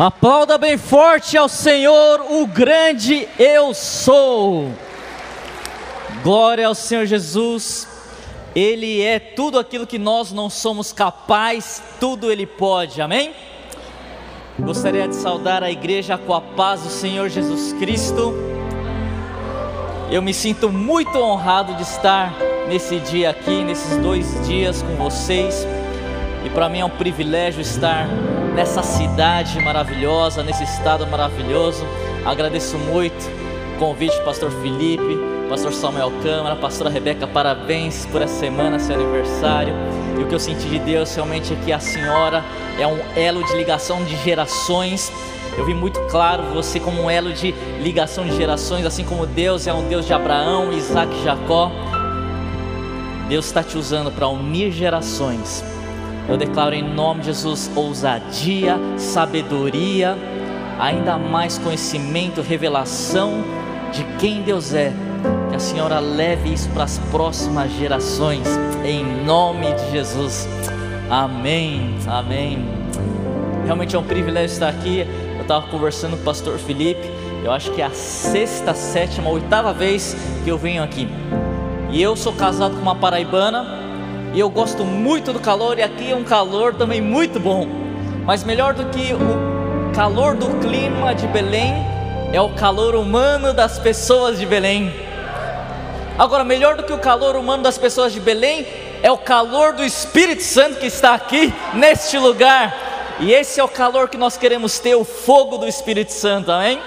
Aplauda bem forte ao Senhor, o grande eu sou. Glória ao Senhor Jesus. Ele é tudo aquilo que nós não somos capazes, tudo Ele pode, amém? Gostaria de saudar a igreja com a paz do Senhor Jesus Cristo. Eu me sinto muito honrado de estar nesse dia aqui, nesses dois dias com vocês. E para mim é um privilégio estar nessa cidade maravilhosa, nesse estado maravilhoso. Agradeço muito o convite pastor Felipe, pastor Samuel Câmara, pastora Rebeca, parabéns por essa semana, seu aniversário. E o que eu senti de Deus realmente é que a senhora é um elo de ligação de gerações. Eu vi muito claro você como um elo de ligação de gerações, assim como Deus é um Deus de Abraão, Isaac e Jacó. Deus está te usando para unir gerações eu declaro em nome de Jesus ousadia, sabedoria, ainda mais conhecimento, revelação de quem Deus é. Que a Senhora leve isso para as próximas gerações, em nome de Jesus. Amém, amém. Realmente é um privilégio estar aqui. Eu estava conversando com o pastor Felipe. Eu acho que é a sexta, sétima, oitava vez que eu venho aqui. E eu sou casado com uma paraibana e eu gosto muito do calor, e aqui é um calor também muito bom. Mas melhor do que o calor do clima de Belém é o calor humano das pessoas de Belém. Agora, melhor do que o calor humano das pessoas de Belém é o calor do Espírito Santo que está aqui neste lugar. E esse é o calor que nós queremos ter, o fogo do Espírito Santo, amém?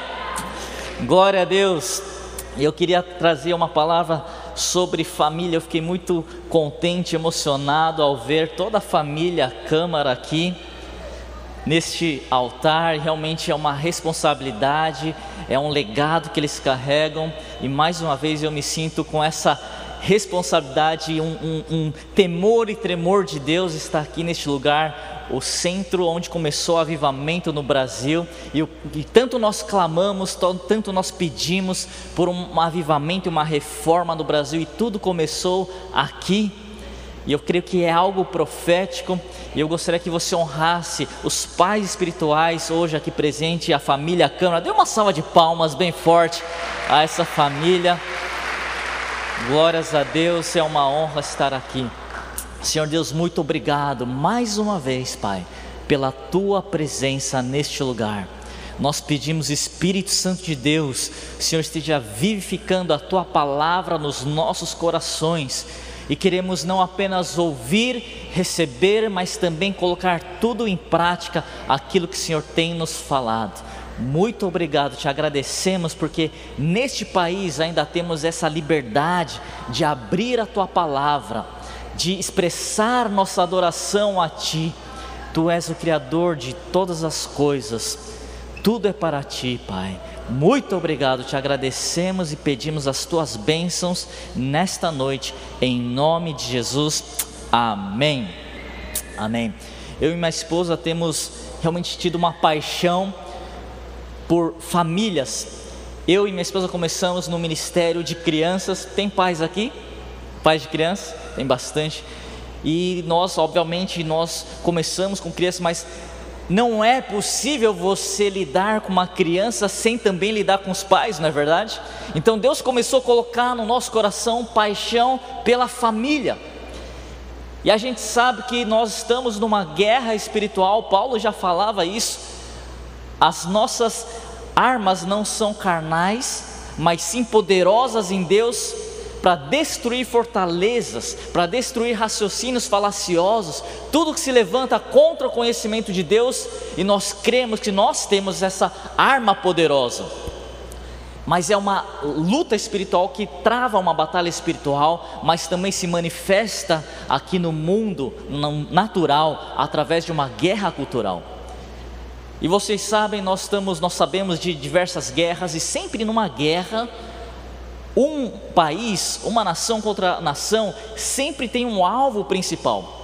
Glória a Deus. Eu queria trazer uma palavra sobre família. Eu fiquei muito contente, emocionado ao ver toda a família a Câmara aqui neste altar. Realmente é uma responsabilidade, é um legado que eles carregam. E mais uma vez eu me sinto com essa responsabilidade, um, um, um temor e tremor de Deus estar aqui neste lugar o centro onde começou o avivamento no Brasil, e, e tanto nós clamamos, tanto nós pedimos por um avivamento uma reforma no Brasil, e tudo começou aqui. E eu creio que é algo profético, e eu gostaria que você honrasse os pais espirituais hoje aqui presente, a família a Câmara. Dê uma salva de palmas bem forte a essa família. Glórias a Deus, é uma honra estar aqui. Senhor Deus, muito obrigado mais uma vez, Pai, pela tua presença neste lugar. Nós pedimos, Espírito Santo de Deus, Senhor, esteja vivificando a tua palavra nos nossos corações e queremos não apenas ouvir, receber, mas também colocar tudo em prática aquilo que o Senhor tem nos falado. Muito obrigado, te agradecemos porque neste país ainda temos essa liberdade de abrir a tua palavra de expressar nossa adoração a Ti. Tu és o Criador de todas as coisas, tudo é para Ti, Pai. Muito obrigado, te agradecemos e pedimos as Tuas bênçãos nesta noite, em nome de Jesus. Amém. Amém. Eu e minha esposa temos realmente tido uma paixão por famílias. Eu e minha esposa começamos no ministério de crianças. Tem pais aqui? Pais de crianças? Tem bastante. E nós, obviamente, nós começamos com crianças, mas não é possível você lidar com uma criança sem também lidar com os pais, não é verdade? Então Deus começou a colocar no nosso coração paixão pela família. E a gente sabe que nós estamos numa guerra espiritual, Paulo já falava isso. As nossas armas não são carnais, mas sim poderosas em Deus para destruir fortalezas, para destruir raciocínios falaciosos, tudo que se levanta contra o conhecimento de Deus, e nós cremos que nós temos essa arma poderosa. Mas é uma luta espiritual que trava uma batalha espiritual, mas também se manifesta aqui no mundo natural através de uma guerra cultural. E vocês sabem, nós estamos, nós sabemos de diversas guerras e sempre numa guerra um país, uma nação contra nação, sempre tem um alvo principal.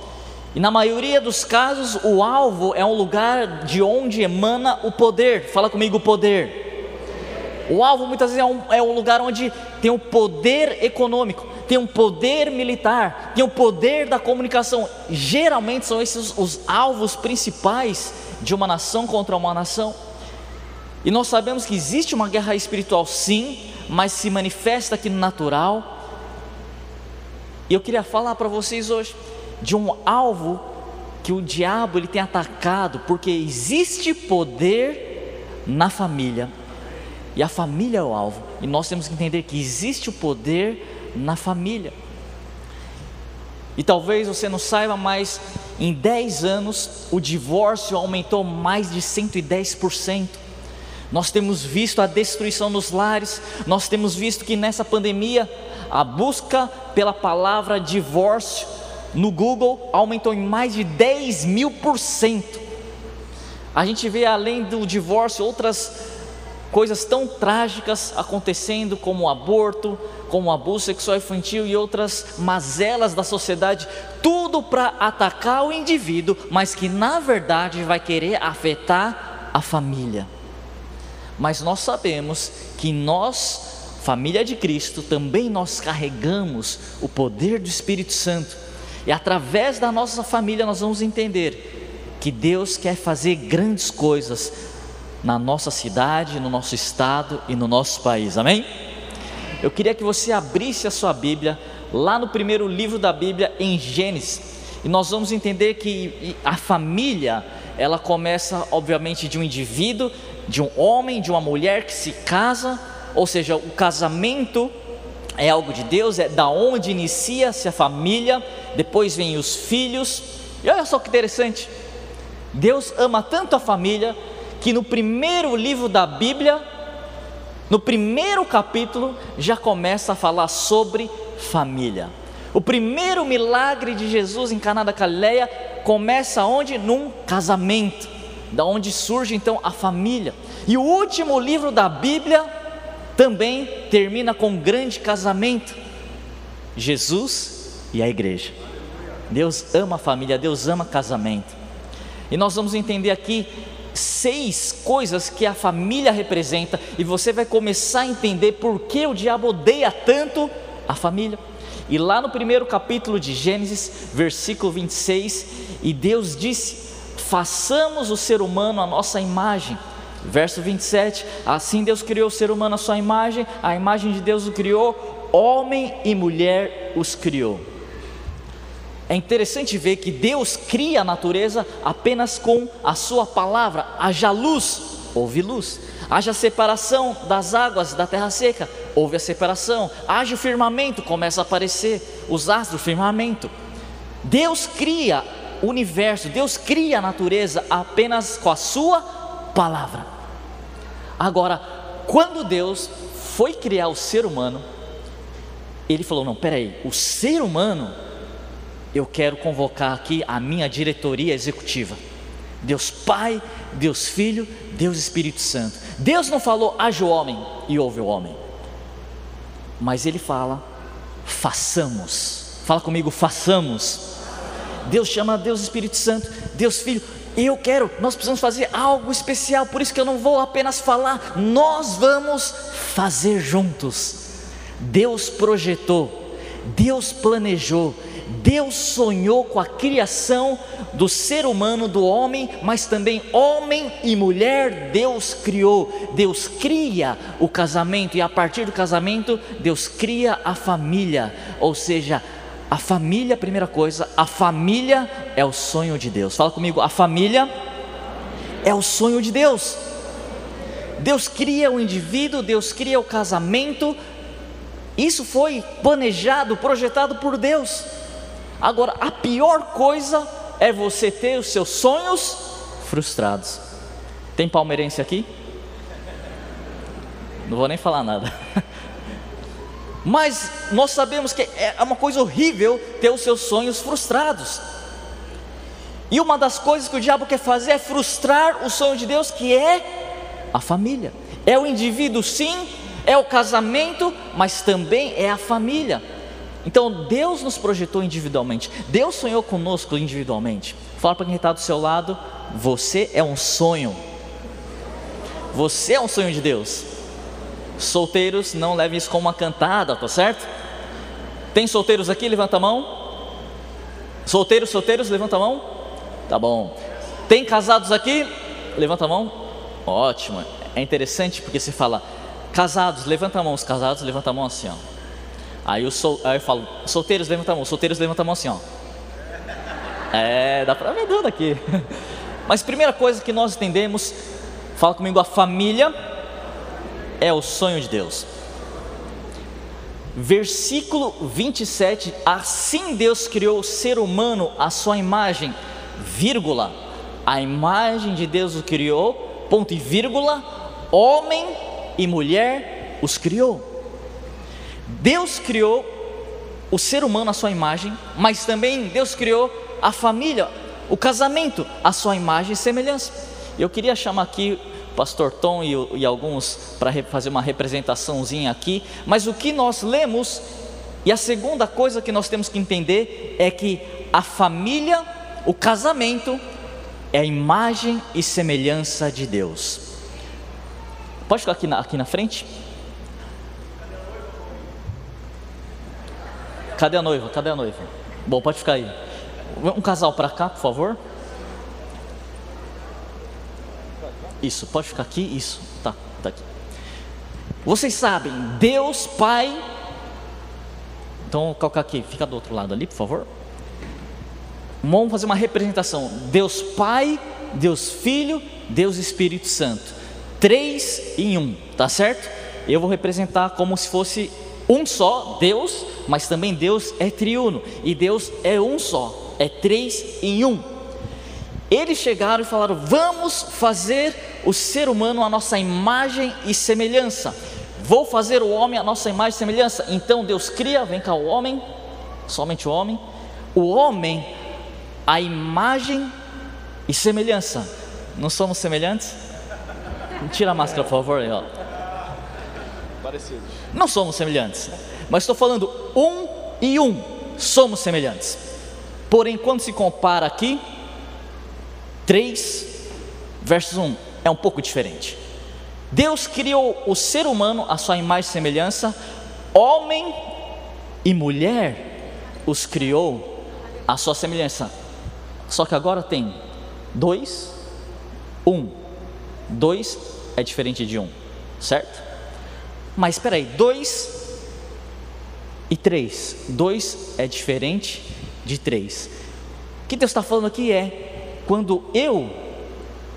E na maioria dos casos, o alvo é um lugar de onde emana o poder. Fala comigo, poder. O alvo muitas vezes é um, é um lugar onde tem o poder econômico, tem um poder militar, tem o poder da comunicação. Geralmente são esses os alvos principais de uma nação contra uma nação. E nós sabemos que existe uma guerra espiritual, sim, mas se manifesta aqui no natural. E eu queria falar para vocês hoje de um alvo que o diabo ele tem atacado, porque existe poder na família. E a família é o alvo. E nós temos que entender que existe o poder na família. E talvez você não saiba, mas em 10 anos o divórcio aumentou mais de 110%. Nós temos visto a destruição dos lares, nós temos visto que nessa pandemia a busca pela palavra divórcio no Google aumentou em mais de 10 mil por cento. A gente vê além do divórcio outras coisas tão trágicas acontecendo, como o aborto, como o abuso sexual infantil e outras mazelas da sociedade, tudo para atacar o indivíduo, mas que na verdade vai querer afetar a família. Mas nós sabemos que nós, família de Cristo, também nós carregamos o poder do Espírito Santo. E através da nossa família nós vamos entender que Deus quer fazer grandes coisas na nossa cidade, no nosso estado e no nosso país. Amém? Eu queria que você abrisse a sua Bíblia lá no primeiro livro da Bíblia em Gênesis. E nós vamos entender que a família, ela começa obviamente de um indivíduo de um homem, de uma mulher que se casa, ou seja, o casamento é algo de Deus, é da onde inicia-se a família, depois vem os filhos. E olha só que interessante. Deus ama tanto a família que no primeiro livro da Bíblia, no primeiro capítulo, já começa a falar sobre família. O primeiro milagre de Jesus em Caná da começa onde? Num casamento da onde surge então a família. E o último livro da Bíblia também termina com um grande casamento: Jesus e a igreja. Deus ama a família, Deus ama casamento. E nós vamos entender aqui seis coisas que a família representa, e você vai começar a entender por que o diabo odeia tanto a família. E lá no primeiro capítulo de Gênesis, versículo 26, e Deus disse: façamos o ser humano a nossa imagem. Verso 27: Assim Deus criou o ser humano a sua imagem, a imagem de Deus o criou, homem e mulher os criou. É interessante ver que Deus cria a natureza apenas com a sua palavra, haja luz, houve luz, haja separação das águas da terra seca, houve a separação, haja o firmamento, começa a aparecer os astros do firmamento. Deus cria universo, Deus cria a natureza apenas com a sua palavra. Agora, quando Deus foi criar o ser humano, ele falou: Não, peraí, o ser humano, eu quero convocar aqui a minha diretoria executiva. Deus Pai, Deus Filho, Deus Espírito Santo. Deus não falou, haja o homem e houve o homem, mas Ele fala, façamos. Fala comigo, façamos Deus chama Deus Espírito Santo, Deus Filho. Eu quero, nós precisamos fazer algo especial, por isso que eu não vou apenas falar, nós vamos fazer juntos. Deus projetou, Deus planejou, Deus sonhou com a criação do ser humano, do homem, mas também homem e mulher Deus criou. Deus cria o casamento e a partir do casamento Deus cria a família, ou seja, a família, primeira coisa, a família é o sonho de Deus. Fala comigo, a família é o sonho de Deus. Deus cria o indivíduo, Deus cria o casamento. Isso foi planejado, projetado por Deus. Agora, a pior coisa é você ter os seus sonhos frustrados. Tem palmeirense aqui? Não vou nem falar nada. Mas nós sabemos que é uma coisa horrível ter os seus sonhos frustrados. E uma das coisas que o diabo quer fazer é frustrar o sonho de Deus, que é a família. É o indivíduo, sim, é o casamento, mas também é a família. Então Deus nos projetou individualmente, Deus sonhou conosco individualmente. Fala para quem está do seu lado: você é um sonho. Você é um sonho de Deus. Solteiros, não levem isso como uma cantada, tá certo? Tem solteiros aqui? Levanta a mão. Solteiros, solteiros, levanta a mão. Tá bom. Tem casados aqui? Levanta a mão. Ótimo. É interessante porque você fala, casados, levanta a mão. Os casados, levanta a mão assim, ó. Aí eu, sol, aí eu falo, solteiros, levanta a mão. Solteiros, levanta a mão assim, ó. É, dá para ver tudo aqui. Mas primeira coisa que nós entendemos, fala comigo, a família é o sonho de Deus. Versículo 27, assim Deus criou o ser humano à sua imagem, vírgula, a imagem de Deus o criou, ponto e vírgula, homem e mulher os criou. Deus criou o ser humano à sua imagem, mas também Deus criou a família, o casamento, à sua imagem e semelhança. Eu queria chamar aqui pastor Tom e, e alguns para fazer uma representaçãozinha aqui, mas o que nós lemos, e a segunda coisa que nós temos que entender é que a família, o casamento, é a imagem e semelhança de Deus. Pode ficar aqui na, aqui na frente? Cadê a noiva? Cadê a noiva? Bom, pode ficar aí. Um casal para cá, por favor. Isso, pode ficar aqui. Isso, tá, tá aqui. Vocês sabem, Deus Pai. Então, vou colocar aqui, fica do outro lado ali, por favor. Vamos fazer uma representação: Deus Pai, Deus Filho, Deus Espírito Santo. Três em um, tá certo? Eu vou representar como se fosse um só Deus, mas também Deus é triuno e Deus é um só é três em um. Eles chegaram e falaram: Vamos fazer o ser humano a nossa imagem e semelhança. Vou fazer o homem a nossa imagem e semelhança. Então Deus cria, vem cá o homem, somente o homem. O homem, a imagem e semelhança. Não somos semelhantes? Tira a máscara, por favor. Aí, ó. Parecidos. Não somos semelhantes, mas estou falando um e um. Somos semelhantes. Porém, quando se compara aqui, 3 versos 1 é um pouco diferente. Deus criou o ser humano à sua imagem e semelhança, homem e mulher os criou à sua semelhança. Só que agora tem dois, um. Dois é diferente de um, certo? Mas espera aí, dois e três. Dois é diferente de três. O que Deus está falando aqui é: quando eu,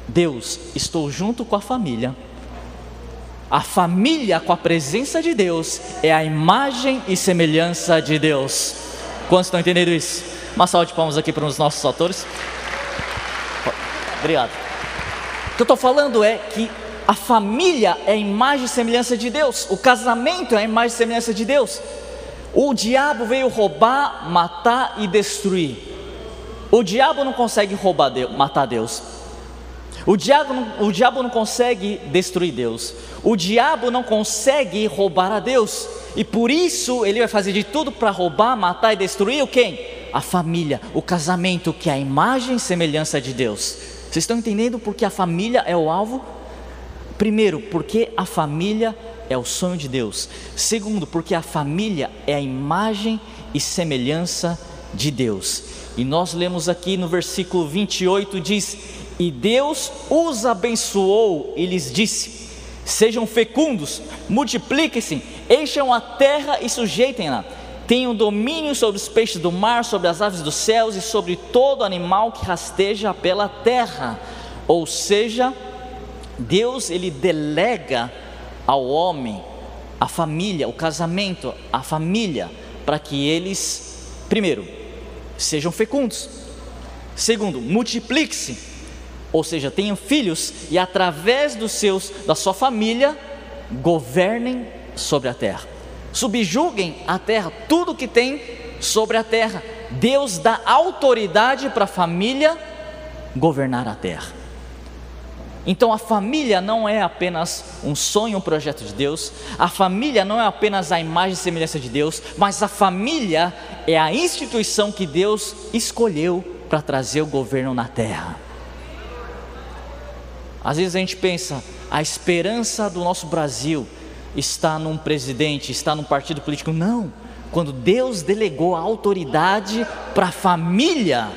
Deus, estou junto com a família, a família com a presença de Deus é a imagem e semelhança de Deus. Quantos estão entendendo isso? Uma salva de palmas aqui para os nossos autores. Obrigado. O que eu estou falando é que a família é a imagem e semelhança de Deus, o casamento é a imagem e semelhança de Deus. O diabo veio roubar, matar e destruir. O diabo não consegue roubar Deus, matar Deus. O diabo, o diabo não consegue destruir Deus. O diabo não consegue roubar a Deus. E por isso ele vai fazer de tudo para roubar, matar e destruir o quem? A família, o casamento, que é a imagem e semelhança de Deus. Vocês estão entendendo porque a família é o alvo? Primeiro, porque a família é o sonho de Deus. Segundo, porque a família é a imagem e semelhança de Deus. E nós lemos aqui no versículo 28 diz: "E Deus os abençoou e lhes disse: Sejam fecundos, multipliquem-se, encham a terra e sujeitem-na. Tenham domínio sobre os peixes do mar, sobre as aves dos céus e sobre todo animal que rasteja pela terra." Ou seja, Deus ele delega ao homem, a família, o casamento, a família, para que eles, primeiro, sejam fecundos, segundo, multiplique-se, ou seja, tenham filhos e através dos seus, da sua família, governem sobre a terra, subjuguem a terra, tudo que tem sobre a terra. Deus dá autoridade para a família governar a terra. Então a família não é apenas um sonho, um projeto de Deus, a família não é apenas a imagem e semelhança de Deus, mas a família é a instituição que Deus escolheu para trazer o governo na terra. Às vezes a gente pensa, a esperança do nosso Brasil está num presidente, está num partido político. Não, quando Deus delegou a autoridade para a família,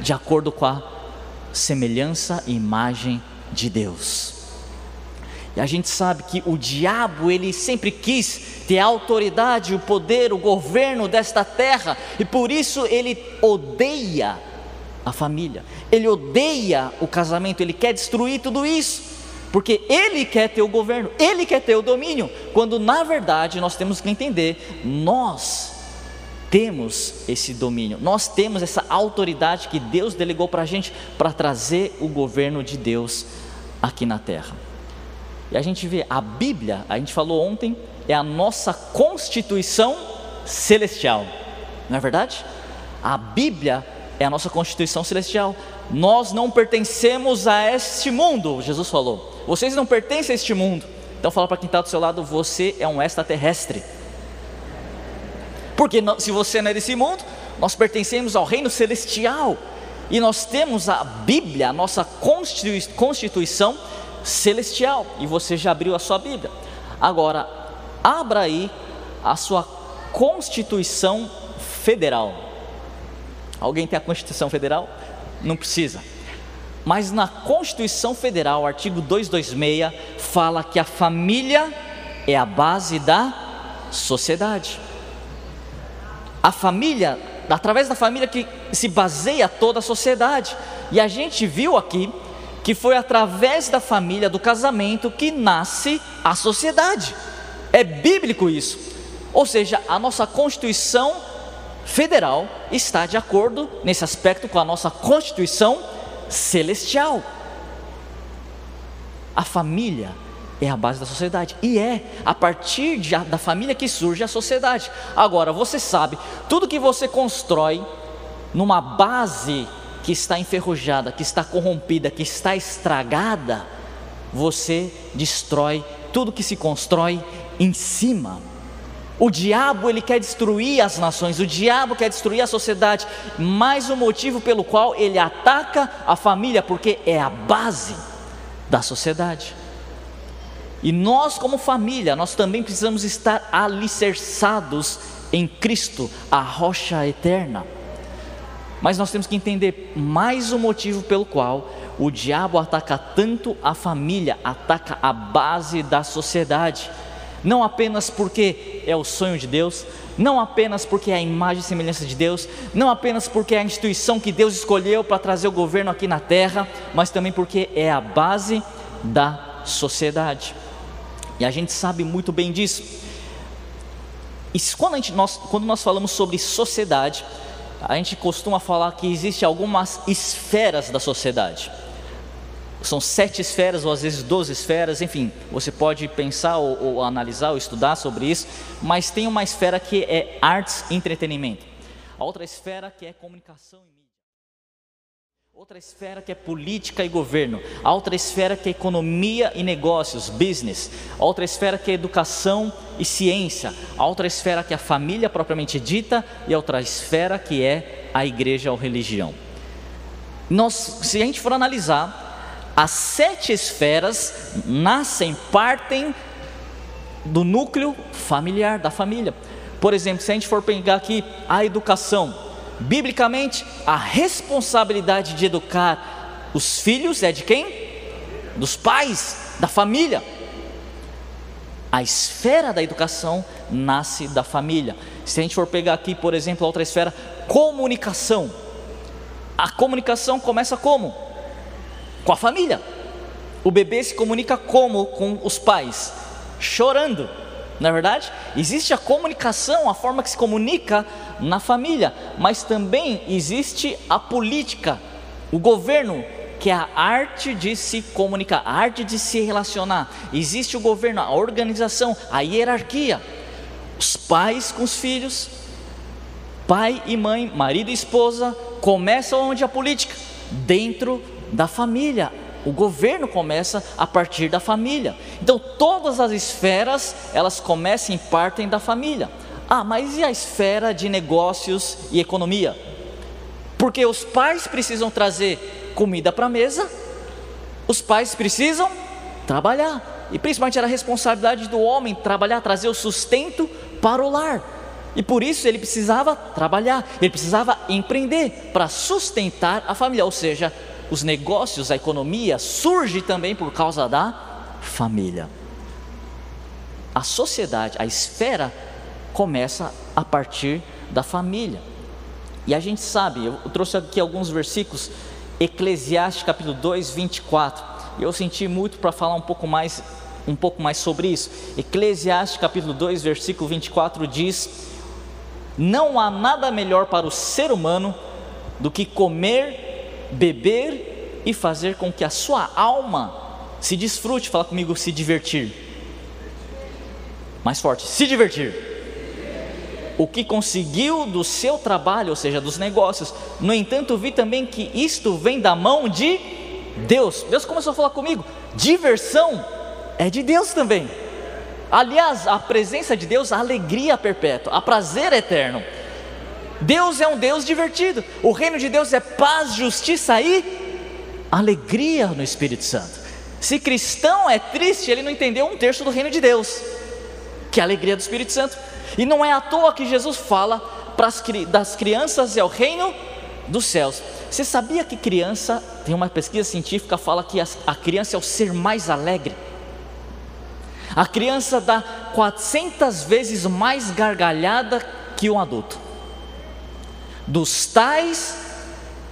de acordo com a semelhança e imagem de Deus. E a gente sabe que o diabo, ele sempre quis ter a autoridade, o poder, o governo desta terra, e por isso ele odeia a família, ele odeia o casamento, ele quer destruir tudo isso, porque ele quer ter o governo, ele quer ter o domínio, quando na verdade nós temos que entender, nós temos esse domínio, nós temos essa autoridade que Deus delegou para a gente para trazer o governo de Deus aqui na terra. E a gente vê a Bíblia, a gente falou ontem, é a nossa constituição celestial. Não é verdade? A Bíblia é a nossa constituição celestial. Nós não pertencemos a este mundo, Jesus falou. Vocês não pertencem a este mundo. Então fala para quem está do seu lado, você é um extraterrestre. Porque se você não é desse mundo, nós pertencemos ao reino celestial. E nós temos a Bíblia, a nossa constituição celestial. E você já abriu a sua Bíblia. Agora, abra aí a sua Constituição Federal. Alguém tem a Constituição Federal? Não precisa. Mas na Constituição Federal, artigo 226, fala que a família é a base da sociedade. A família, através da família que se baseia toda a sociedade. E a gente viu aqui que foi através da família, do casamento, que nasce a sociedade. É bíblico isso. Ou seja, a nossa Constituição Federal está de acordo nesse aspecto com a nossa Constituição Celestial. A família é a base da sociedade e é a partir de, da família que surge a sociedade. Agora, você sabe, tudo que você constrói numa base que está enferrujada, que está corrompida, que está estragada, você destrói tudo que se constrói em cima. O diabo ele quer destruir as nações, o diabo quer destruir a sociedade, mais o motivo pelo qual ele ataca a família, porque é a base da sociedade. E nós, como família, nós também precisamos estar alicerçados em Cristo, a rocha eterna. Mas nós temos que entender mais o motivo pelo qual o diabo ataca tanto a família, ataca a base da sociedade. Não apenas porque é o sonho de Deus, não apenas porque é a imagem e semelhança de Deus, não apenas porque é a instituição que Deus escolheu para trazer o governo aqui na terra, mas também porque é a base da sociedade. E a gente sabe muito bem disso. E quando, gente, nós, quando nós falamos sobre sociedade, a gente costuma falar que existe algumas esferas da sociedade. São sete esferas, ou às vezes doze esferas, enfim, você pode pensar ou, ou analisar ou estudar sobre isso, mas tem uma esfera que é artes e entretenimento, a outra esfera que é comunicação e mídia. Outra esfera que é política e governo, a outra esfera que é economia e negócios, business, a outra esfera que é educação e ciência, a outra esfera que é a família propriamente dita. E a outra esfera que é a igreja ou religião. Nós, se a gente for analisar, as sete esferas nascem, partem do núcleo familiar, da família. Por exemplo, se a gente for pegar aqui a educação, Biblicamente, a responsabilidade de educar os filhos é de quem? Dos pais, da família. A esfera da educação nasce da família. Se a gente for pegar aqui, por exemplo, outra esfera, comunicação. A comunicação começa como? Com a família. O bebê se comunica como com os pais? Chorando não é verdade? Existe a comunicação, a forma que se comunica na família, mas também existe a política, o governo, que é a arte de se comunicar, a arte de se relacionar. Existe o governo, a organização, a hierarquia. Os pais com os filhos, pai e mãe, marido e esposa, começa onde a política? Dentro da família, o governo começa a partir da família. Então todas as esferas, elas começam e partem da família. Ah, mas e a esfera de negócios e economia? Porque os pais precisam trazer comida para a mesa, os pais precisam trabalhar. E principalmente era a responsabilidade do homem trabalhar, trazer o sustento para o lar. E por isso ele precisava trabalhar, ele precisava empreender para sustentar a família, ou seja, os negócios, a economia surge também por causa da família. A sociedade, a esfera começa a partir da família. E a gente sabe, eu trouxe aqui alguns versículos, Eclesiastes capítulo 2, 24. E eu senti muito para falar um pouco mais um pouco mais sobre isso. Eclesiastes capítulo 2, versículo 24 diz: Não há nada melhor para o ser humano do que comer, beber e fazer com que a sua alma se desfrute. Fala comigo, se divertir. Mais forte, se divertir o que conseguiu do seu trabalho, ou seja, dos negócios. No entanto, vi também que isto vem da mão de Deus. Deus começou a falar comigo: diversão é de Deus também. Aliás, a presença de Deus, a alegria perpétua, a prazer eterno. Deus é um Deus divertido. O reino de Deus é paz, justiça e alegria no Espírito Santo. Se cristão é triste, ele não entendeu um terço do reino de Deus, que é a alegria do Espírito Santo. E não é à toa que Jesus fala as, das crianças é o reino dos céus. Você sabia que criança, tem uma pesquisa científica fala que a criança é o ser mais alegre? A criança dá 400 vezes mais gargalhada que um adulto. Dos tais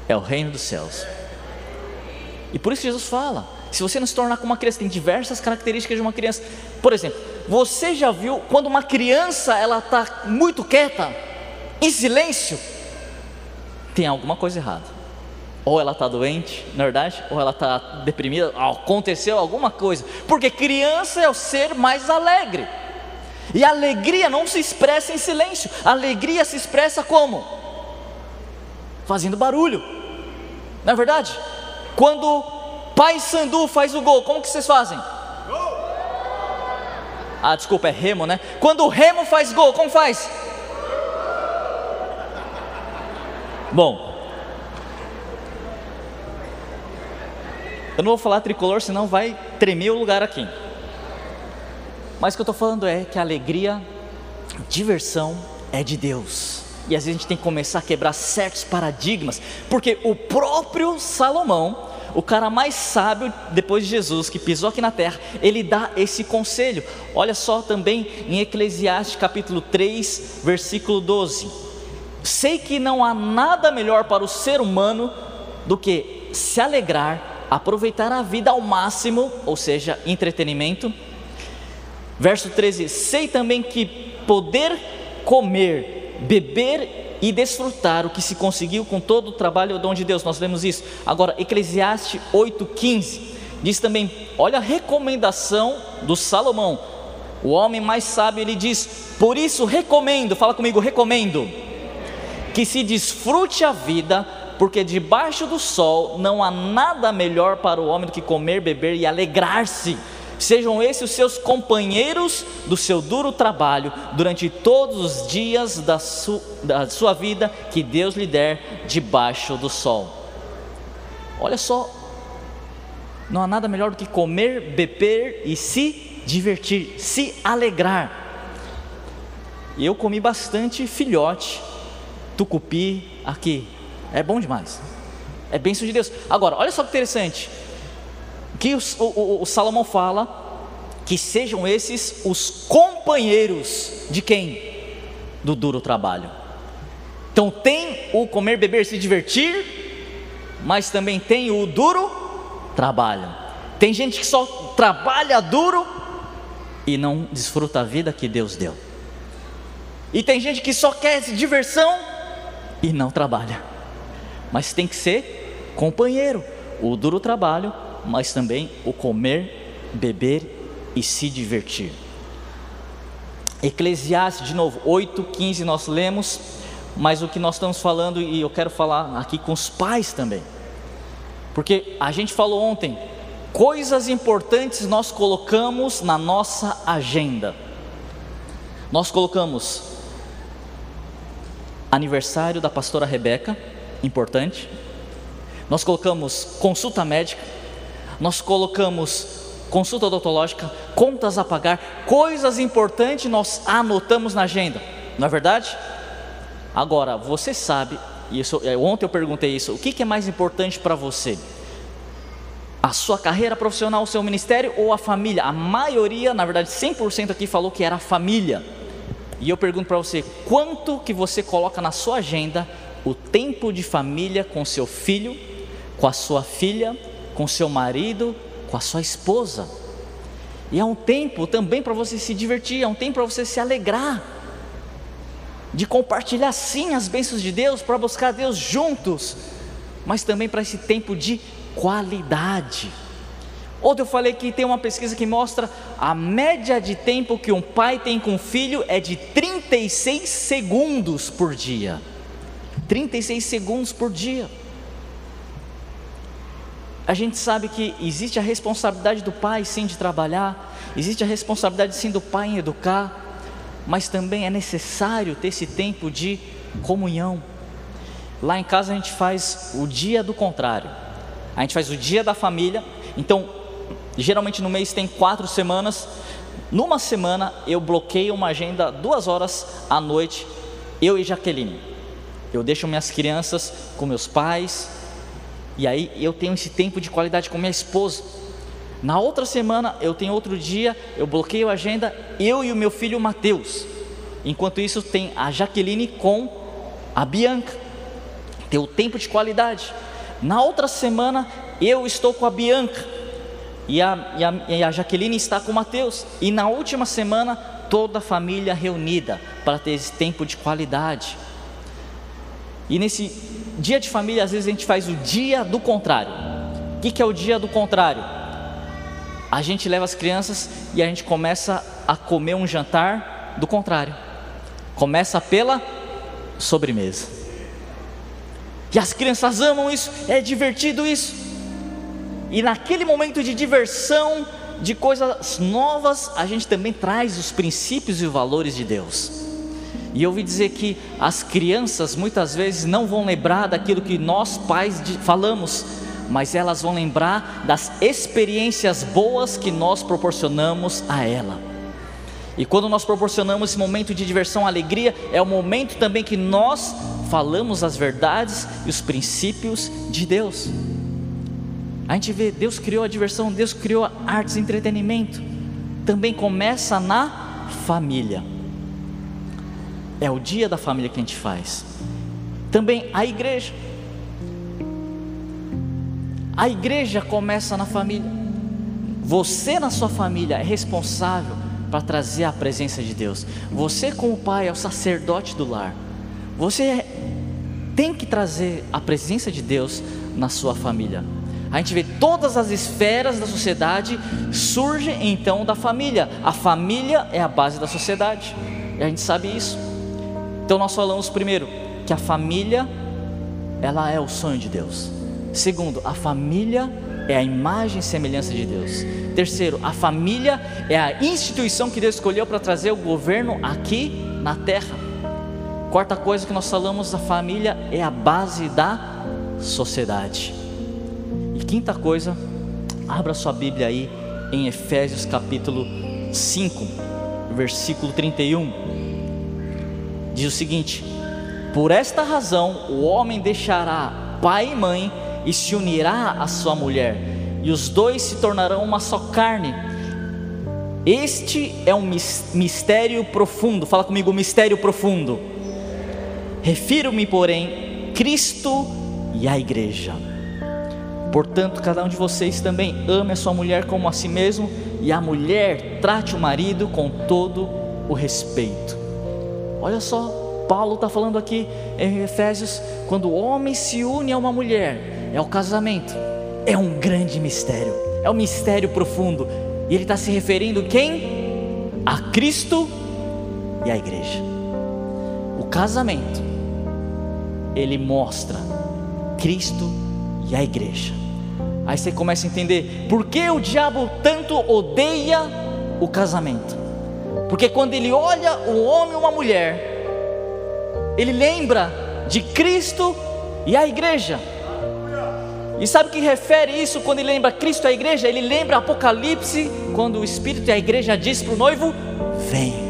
é o reino dos céus. E por isso Jesus fala: se você não se tornar como uma criança, tem diversas características de uma criança. Por exemplo, você já viu quando uma criança ela está muito quieta, em silêncio, tem alguma coisa errada. Ou ela está doente, na verdade, ou ela está deprimida, aconteceu alguma coisa. Porque criança é o ser mais alegre. E alegria não se expressa em silêncio, alegria se expressa como? Fazendo barulho. Não é verdade? Quando Pai Sandu faz o gol, como que vocês fazem? Ah, desculpa, é remo, né? Quando o remo faz gol, como faz? Bom, eu não vou falar tricolor, senão vai tremer o lugar aqui. Mas o que eu estou falando é que a alegria, diversão é de Deus. E às vezes a gente tem que começar a quebrar certos paradigmas, porque o próprio Salomão, o cara mais sábio depois de Jesus, que pisou aqui na terra, ele dá esse conselho. Olha só também em Eclesiastes capítulo 3, versículo 12. Sei que não há nada melhor para o ser humano do que se alegrar, aproveitar a vida ao máximo, ou seja, entretenimento. Verso 13: Sei também que poder comer, beber e desfrutar o que se conseguiu com todo o trabalho do dom de Deus. Nós vemos isso. Agora, Eclesiastes 8,15 diz também: olha a recomendação do Salomão, o homem mais sábio, ele diz: Por isso recomendo, fala comigo, recomendo, que se desfrute a vida, porque debaixo do sol não há nada melhor para o homem do que comer, beber e alegrar-se Sejam esses os seus companheiros do seu duro trabalho durante todos os dias da, su, da sua vida que Deus lhe der debaixo do sol. Olha só, não há nada melhor do que comer, beber e se divertir, se alegrar. Eu comi bastante filhote, tucupi aqui, é bom demais, é bênção de Deus. Agora, olha só que interessante que o, o, o Salomão fala que sejam esses os companheiros de quem? Do duro trabalho. Então tem o comer, beber, se divertir, mas também tem o duro trabalho. Tem gente que só trabalha duro e não desfruta a vida que Deus deu. E tem gente que só quer diversão e não trabalha. Mas tem que ser companheiro. O duro trabalho mas também o comer, beber e se divertir. Eclesiastes, de novo, 8, 15 nós lemos, mas o que nós estamos falando, e eu quero falar aqui com os pais também, porque a gente falou ontem, coisas importantes nós colocamos na nossa agenda. Nós colocamos aniversário da pastora Rebeca, importante. Nós colocamos consulta médica, nós colocamos consulta odontológica, contas a pagar, coisas importantes nós anotamos na agenda, não é verdade? Agora, você sabe, e isso, é, ontem eu perguntei isso, o que, que é mais importante para você? a sua carreira profissional, o seu ministério ou a família? A maioria, na verdade 100% aqui falou que era a família. E eu pergunto para você, quanto que você coloca na sua agenda o tempo de família com seu filho, com a sua filha, com seu marido, com a sua esposa? E é um tempo também para você se divertir, é um tempo para você se alegrar, de compartilhar sim as bênçãos de Deus, para buscar Deus juntos, mas também para esse tempo de qualidade. Ontem eu falei que tem uma pesquisa que mostra a média de tempo que um pai tem com o filho é de 36 segundos por dia. 36 segundos por dia. A gente sabe que existe a responsabilidade do pai sim de trabalhar, existe a responsabilidade sim do pai em educar, mas também é necessário ter esse tempo de comunhão. Lá em casa a gente faz o dia do contrário. A gente faz o dia da família. Então, geralmente no mês tem quatro semanas. Numa semana eu bloqueio uma agenda duas horas à noite, eu e Jaqueline. Eu deixo minhas crianças com meus pais, e aí eu tenho esse tempo de qualidade com minha esposa. Na outra semana eu tenho outro dia, eu bloqueio a agenda, eu e o meu filho Mateus. Enquanto isso tem a Jaqueline com a Bianca. Tem o tempo de qualidade. Na outra semana eu estou com a Bianca e a, e a, e a Jaqueline está com o Mateus. E na última semana toda a família reunida para ter esse tempo de qualidade. E nesse dia de família, às vezes a gente faz o dia do contrário. O que, que é o dia do contrário? A gente leva as crianças e a gente começa a comer um jantar do contrário. Começa pela sobremesa. E as crianças amam isso, é divertido isso. E naquele momento de diversão, de coisas novas, a gente também traz os princípios e os valores de Deus. E eu ouvi dizer que as crianças muitas vezes não vão lembrar daquilo que nós pais falamos, mas elas vão lembrar das experiências boas que nós proporcionamos a ela. E quando nós proporcionamos esse momento de diversão, alegria, é o momento também que nós falamos as verdades e os princípios de Deus. A gente vê, Deus criou a diversão, Deus criou artes e entretenimento. Também começa na família. É o dia da família que a gente faz. Também a igreja. A igreja começa na família. Você na sua família é responsável para trazer a presença de Deus. Você, como pai, é o sacerdote do lar. Você tem que trazer a presença de Deus na sua família. A gente vê todas as esferas da sociedade surgem então da família. A família é a base da sociedade. E a gente sabe isso. Então nós falamos primeiro que a família ela é o sonho de Deus. Segundo, a família é a imagem e semelhança de Deus. Terceiro, a família é a instituição que Deus escolheu para trazer o governo aqui na terra. Quarta coisa que nós falamos, a família é a base da sociedade. E quinta coisa, abra sua Bíblia aí em Efésios capítulo 5, versículo 31 diz o seguinte: Por esta razão o homem deixará pai e mãe e se unirá à sua mulher, e os dois se tornarão uma só carne. Este é um mistério profundo. Fala comigo, mistério profundo. Refiro-me, porém, Cristo e a igreja. Portanto, cada um de vocês também ame a sua mulher como a si mesmo, e a mulher trate o marido com todo o respeito. Olha só, Paulo está falando aqui em Efésios: quando o homem se une a uma mulher, é o casamento, é um grande mistério, é um mistério profundo, e ele está se referindo quem? A Cristo e a igreja. O casamento, ele mostra Cristo e a igreja. Aí você começa a entender por que o diabo tanto odeia o casamento. Porque quando ele olha um homem ou uma mulher, ele lembra de Cristo e a igreja. E sabe o que refere isso quando ele lembra Cristo e a igreja? Ele lembra Apocalipse, quando o Espírito e a igreja diz para o noivo: Vem.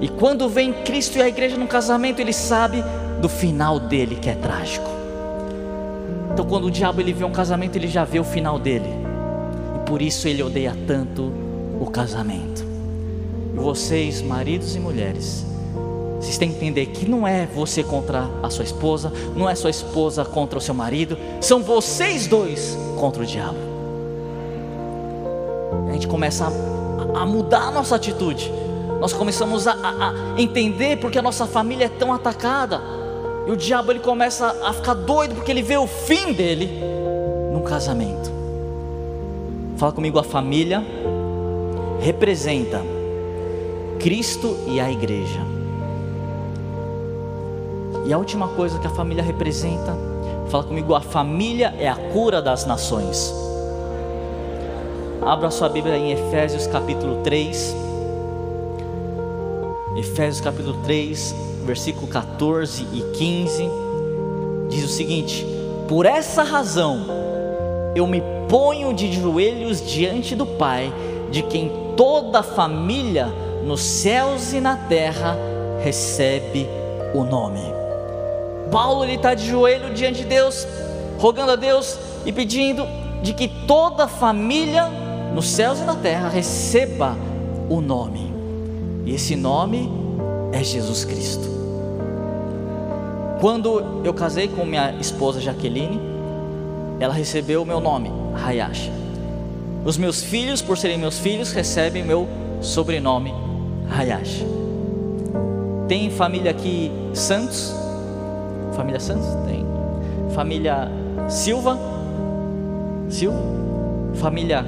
E quando vem Cristo e a igreja no casamento, ele sabe do final dele que é trágico. Então, quando o diabo ele vê um casamento, ele já vê o final dele. por isso ele odeia tanto o casamento. Vocês, maridos e mulheres, vocês têm que entender que não é você contra a sua esposa, não é sua esposa contra o seu marido, são vocês dois contra o diabo. A gente começa a, a mudar a nossa atitude, nós começamos a, a, a entender porque a nossa família é tão atacada, e o diabo ele começa a ficar doido porque ele vê o fim dele num casamento. Fala comigo, a família representa Cristo e a igreja. E a última coisa que a família representa, fala comigo, a família é a cura das nações. Abra sua Bíblia em Efésios capítulo 3. Efésios capítulo 3, versículo 14 e 15. Diz o seguinte: Por essa razão eu me ponho de joelhos diante do Pai, de quem toda a família nos céus e na terra recebe o nome. Paulo ele está de joelho diante de Deus, rogando a Deus e pedindo de que toda família nos céus e na terra receba o nome. E esse nome é Jesus Cristo. Quando eu casei com minha esposa Jaqueline, ela recebeu o meu nome, Hayashi. Os meus filhos, por serem meus filhos, recebem meu sobrenome, Hayashi. Tem família aqui Santos, Família Santos? Tem. Família Silva? Silva? Família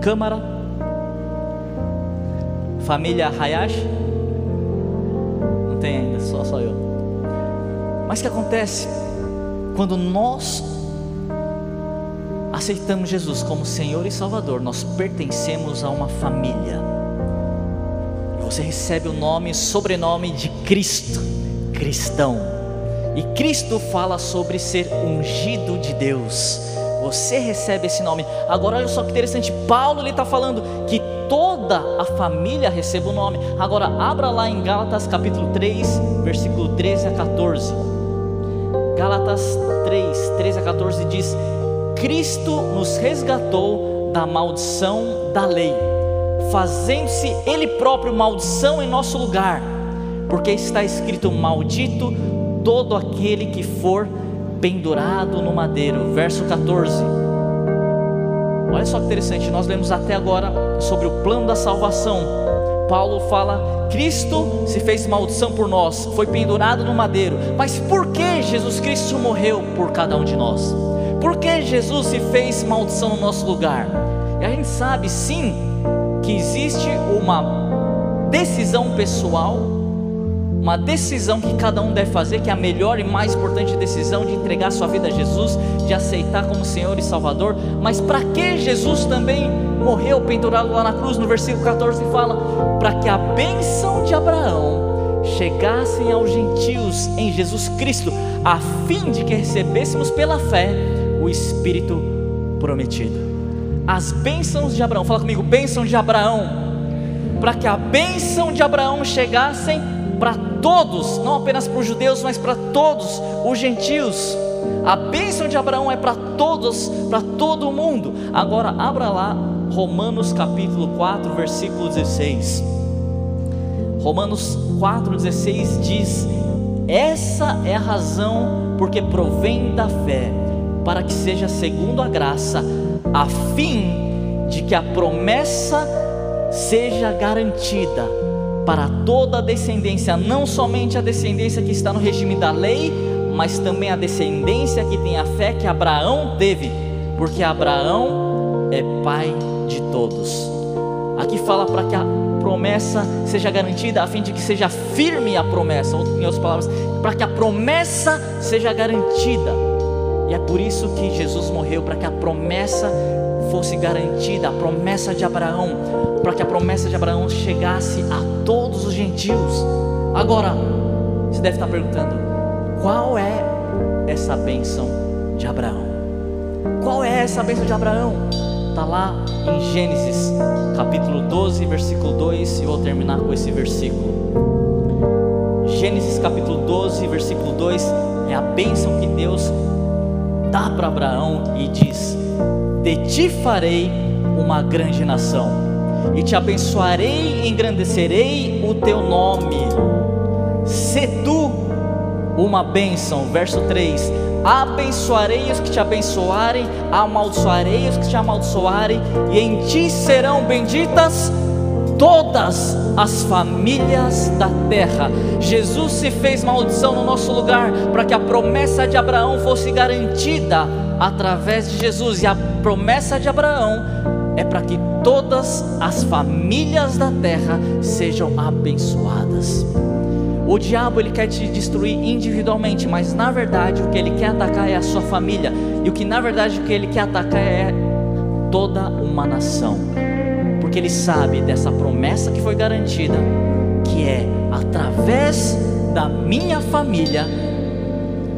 Câmara? Família Hayashi? Não tem ainda, só, só eu. Mas o que acontece? Quando nós aceitamos Jesus como Senhor e Salvador, nós pertencemos a uma família. Você recebe o nome, sobrenome de Cristo, cristão. E Cristo fala sobre ser ungido de Deus. Você recebe esse nome. Agora olha só que interessante. Paulo ele está falando que toda a família recebe o nome. Agora abra lá em Gálatas capítulo 3, versículo 13 a 14. Gálatas 3, 13 a 14 diz: Cristo nos resgatou da maldição da lei, fazendo-se Ele próprio maldição em nosso lugar, porque está escrito: Maldito todo aquele que for pendurado no madeiro. Verso 14. Olha só que interessante, nós lemos até agora sobre o plano da salvação. Paulo fala: Cristo se fez maldição por nós, foi pendurado no madeiro. Mas por que Jesus Cristo morreu por cada um de nós? Por que Jesus se fez maldição no nosso lugar? E a gente sabe sim que existe uma decisão pessoal uma decisão que cada um deve fazer, que é a melhor e mais importante decisão de entregar sua vida a Jesus, de aceitar como Senhor e Salvador. Mas para que Jesus também morreu pendurado lá na cruz? No versículo 14 fala: para que a bênção de Abraão chegassem aos gentios em Jesus Cristo, a fim de que recebêssemos pela fé o Espírito prometido. As bênçãos de Abraão, fala comigo, bênção de Abraão, para que a bênção de Abraão chegassem para todos, não apenas para os judeus, mas para todos os gentios. A bênção de Abraão é para todos, para todo mundo. Agora abra lá Romanos capítulo 4, versículo 16. Romanos 4:16 diz: Essa é a razão porque provém da fé, para que seja segundo a graça, a fim de que a promessa seja garantida para toda a descendência, não somente a descendência que está no regime da lei, mas também a descendência que tem a fé que Abraão teve, porque Abraão é pai de todos. Aqui fala para que a promessa seja garantida, a fim de que seja firme a promessa, ou em outras palavras, para que a promessa seja garantida. E é por isso que Jesus morreu, para que a promessa fosse garantida, a promessa de Abraão, para que a promessa de Abraão chegasse a todos os gentios. Agora, você deve estar perguntando: qual é essa bênção de Abraão? Qual é essa bênção de Abraão? Está lá em Gênesis capítulo 12, versículo 2, e vou terminar com esse versículo. Gênesis capítulo 12, versículo 2 é a bênção que Deus dá para Abraão e diz: De ti farei uma grande nação, e te abençoarei e engrandecerei o teu nome. Se tu uma bênção, verso 3: Abençoarei os que te abençoarem, amaldiçoarei os que te amaldiçoarem, e em ti serão benditas todas as famílias da terra. Jesus se fez maldição no nosso lugar para que a promessa de Abraão fosse garantida através de Jesus, e a promessa de Abraão é para que todas as famílias da terra sejam abençoadas. O diabo ele quer te destruir individualmente, mas na verdade o que ele quer atacar é a sua família, e o que na verdade o que ele quer atacar é toda uma nação. Porque ele sabe dessa promessa que foi garantida, que é através da minha família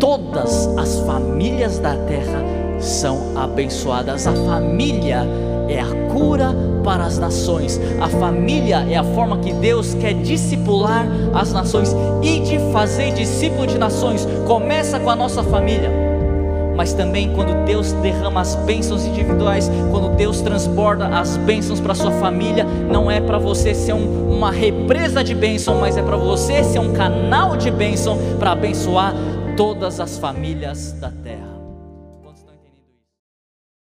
todas as famílias da terra são abençoadas. A família é a cura para as nações. A família é a forma que Deus quer discipular as nações e de fazer discípulo de nações. Começa com a nossa família. Mas também quando Deus derrama as bênçãos individuais, quando Deus transborda as bênçãos para sua família, não é para você ser um, uma represa de bênção, mas é para você ser um canal de bênção para abençoar todas as famílias da terra.